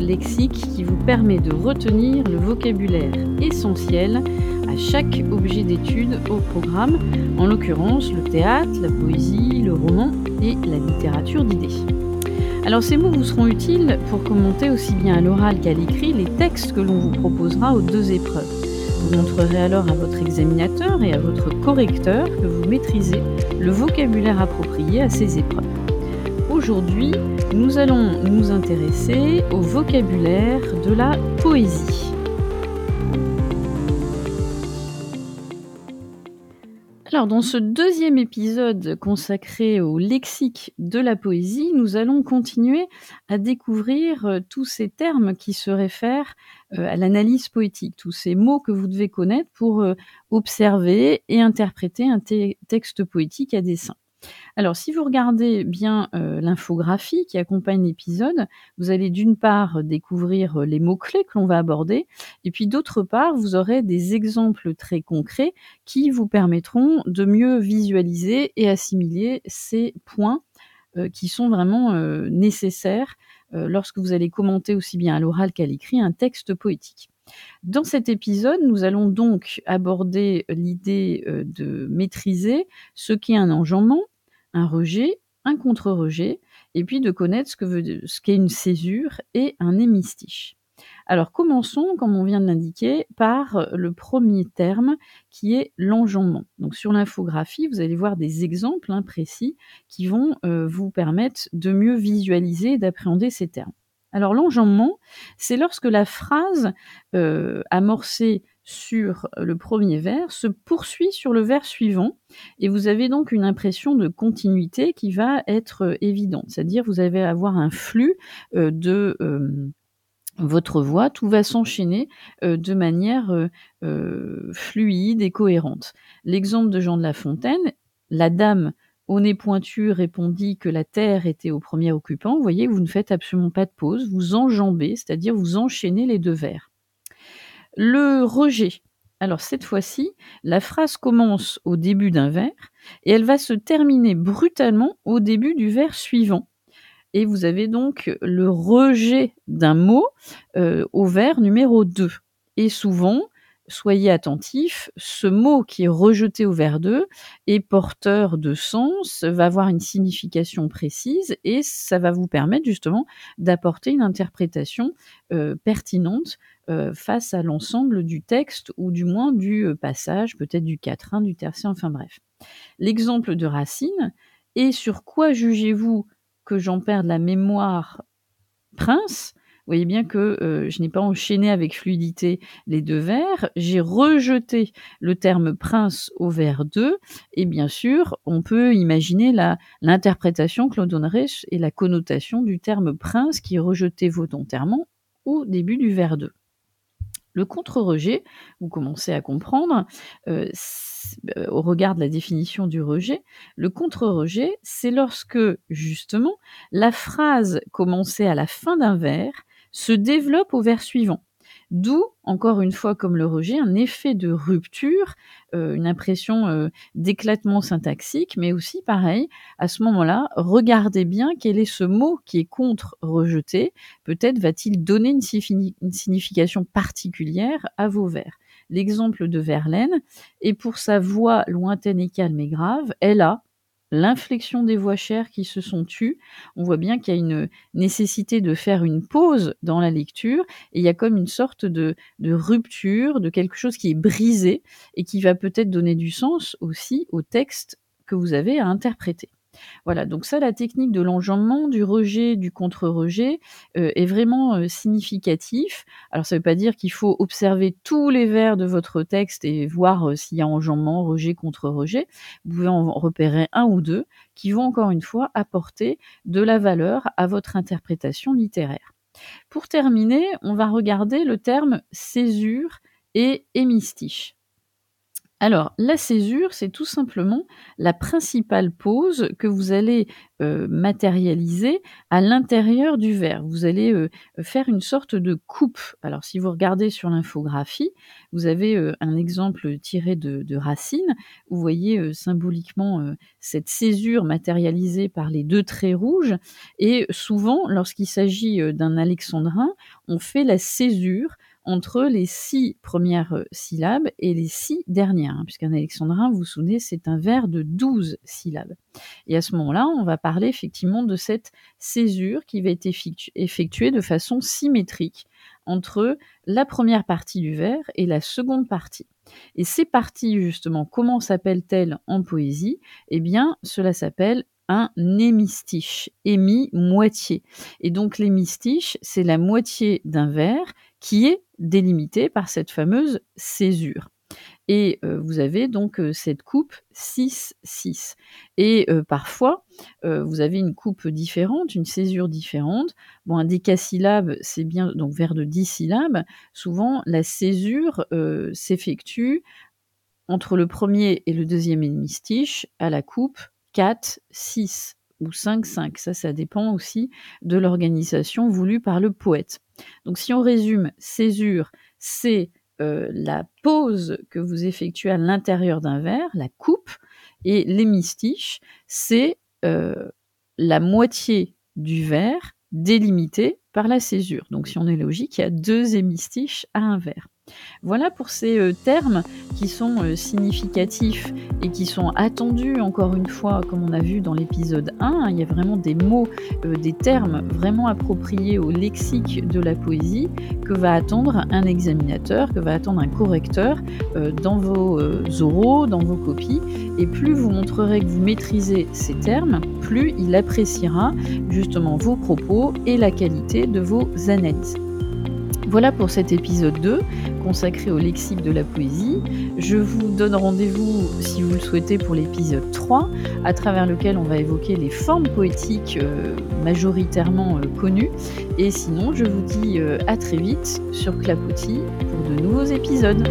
lexique qui vous permet de retenir le vocabulaire essentiel à chaque objet d'étude au programme, en l'occurrence le théâtre, la poésie, le roman et la littérature d'idées. Alors ces mots vous seront utiles pour commenter aussi bien à l'oral qu'à l'écrit les textes que l'on vous proposera aux deux épreuves. Vous montrerez alors à votre examinateur et à votre correcteur que vous maîtrisez le vocabulaire approprié à ces épreuves. Aujourd'hui, nous allons nous intéresser au vocabulaire de la poésie. Alors, dans ce deuxième épisode consacré au lexique de la poésie, nous allons continuer à découvrir euh, tous ces termes qui se réfèrent euh, à l'analyse poétique, tous ces mots que vous devez connaître pour euh, observer et interpréter un texte poétique à dessein. Alors, si vous regardez bien euh, l'infographie qui accompagne l'épisode, vous allez d'une part découvrir euh, les mots-clés que l'on va aborder, et puis d'autre part, vous aurez des exemples très concrets qui vous permettront de mieux visualiser et assimiler ces points euh, qui sont vraiment nécessaires lorsque vous allez commenter aussi bien à l'oral qu'à l'écrit un texte poétique. Dans cet épisode, nous allons donc aborder l'idée de maîtriser ce qu'est un enjambement, un rejet, un contre-rejet, et puis de connaître ce qu'est une césure et un hémistiche. Alors commençons, comme on vient de l'indiquer, par le premier terme qui est l'enjambement. Donc sur l'infographie, vous allez voir des exemples hein, précis qui vont euh, vous permettre de mieux visualiser et d'appréhender ces termes. Alors l'enjambement, c'est lorsque la phrase euh, amorcée sur le premier vers se poursuit sur le vers suivant et vous avez donc une impression de continuité qui va être euh, évidente. C'est-à-dire vous allez avoir un flux euh, de votre voix, tout va s'enchaîner de manière fluide et cohérente. L'exemple de Jean de La Fontaine, la dame nez pointu répondit que la terre était au premier occupant. Vous voyez, vous ne faites absolument pas de pause, vous enjambez, c'est-à-dire vous enchaînez les deux vers. Le rejet. Alors cette fois-ci, la phrase commence au début d'un vers et elle va se terminer brutalement au début du vers suivant. Et vous avez donc le rejet d'un mot euh, au vers numéro 2. Et souvent, soyez attentifs, ce mot qui est rejeté au vers 2 est porteur de sens, va avoir une signification précise et ça va vous permettre justement d'apporter une interprétation euh, pertinente euh, face à l'ensemble du texte ou du moins du euh, passage, peut-être du quatrain, du tertiaire, enfin bref. L'exemple de Racine, et sur quoi jugez-vous que j'en perds la mémoire, prince? Vous voyez bien que euh, je n'ai pas enchaîné avec fluidité les deux vers, j'ai rejeté le terme prince au vers 2, et bien sûr, on peut imaginer l'interprétation que l'on donnerait et la connotation du terme prince qui est rejeté volontairement au début du vers 2. Le contre-rejet, vous commencez à comprendre, euh, euh, au regard de la définition du rejet, le contre-rejet, c'est lorsque, justement, la phrase commencée à la fin d'un vers se développe au vers suivant. D'où, encore une fois comme le rejet, un effet de rupture, euh, une impression euh, d'éclatement syntaxique, mais aussi pareil, à ce moment-là, regardez bien quel est ce mot qui est contre rejeté. Peut-être va-t-il donner une, signification particulière à vos vers. L'exemple de Verlaine, et pour sa voix lointaine et calme et grave, elle a, l'inflexion des voix chères qui se sont tues. On voit bien qu'il y a une nécessité de faire une pause dans la lecture et il y a comme une sorte de, de rupture, de quelque chose qui est brisé et qui va peut-être donner du sens aussi au texte que vous avez à interpréter. Voilà, donc ça, la technique de l'enjambement, du rejet, du contre-rejet euh, est vraiment euh, significatif. Alors ça ne veut pas dire qu'il faut observer tous les vers de votre texte et voir euh, s'il y a enjambement, rejet, contre-rejet. Vous pouvez en repérer un ou deux qui vont encore une fois apporter de la valeur à votre interprétation littéraire. Pour terminer, on va regarder le terme césure et hémistiche. Alors, la césure, c'est tout simplement la principale pose que vous allez, heu, matérialiser à l'intérieur du vers. Vous allez, heu, faire une sorte de coupe. Alors si vous regardez sur l'infographie, vous avez, heu, un exemple tiré de de Racine. Vous voyez, symboliquement, cette césure matérialisée par les 2 traits rouges et souvent lorsqu'il s'agit, d'un alexandrin, on fait la césure entre les 6 premières euh, syllabes et les 6 dernières, hein, puisqu'un alexandrin, vous vous souvenez, c'est un vers de 12 syllabes. Et à ce moment-là, on va parler effectivement de cette césure qui va être effectuée de façon symétrique entre la première partie du vers et la seconde partie. Et ces parties, justement, comment s'appellent-elles en poésie? Eh bien, cela s'appelle un hémistiche, hémi moitié. Et donc l'hémistiche, c'est la moitié d'un vers qui est délimité par cette fameuse césure. Et euh, vous avez donc euh, cette coupe 6-6. Et euh, parfois, vous avez une coupe différente, une césure différente. Bon, un décasyllabe, c'est bien, donc vers de 10 syllabes. Souvent, la césure s'effectue entre le premier et le deuxième hémistiche à la coupe 4, 6 ou 5, 5. Ça, ça dépend aussi de l'organisation voulue par le poète. Donc si on résume, césure, c'est euh, la pose que vous effectuez à l'intérieur d'un verre, la coupe, et l'hémistiche, c'est euh, la moitié du verre délimité par la césure. Donc si on est logique, il y a deux hémistiches à un verre. Voilà pour ces euh, termes qui sont euh, significatifs et qui sont attendus, encore une fois, comme on a vu dans l'épisode 1. Hein, il y a vraiment des mots, euh, des termes vraiment appropriés au lexique de la poésie que va attendre un examinateur, que va attendre un correcteur dans vos oraux, dans vos copies. Et plus vous montrerez que vous maîtrisez ces termes, plus il appréciera justement vos propos et la qualité de vos analyses. Voilà pour cet épisode 2 consacré au lexique de la poésie. Je vous donne rendez-vous, si vous le souhaitez, pour l'épisode 3, à travers lequel on va évoquer les formes poétiques euh, majoritairement euh, connues. Et sinon, je vous dis euh, à très vite sur Clapotis pour de nouveaux épisodes.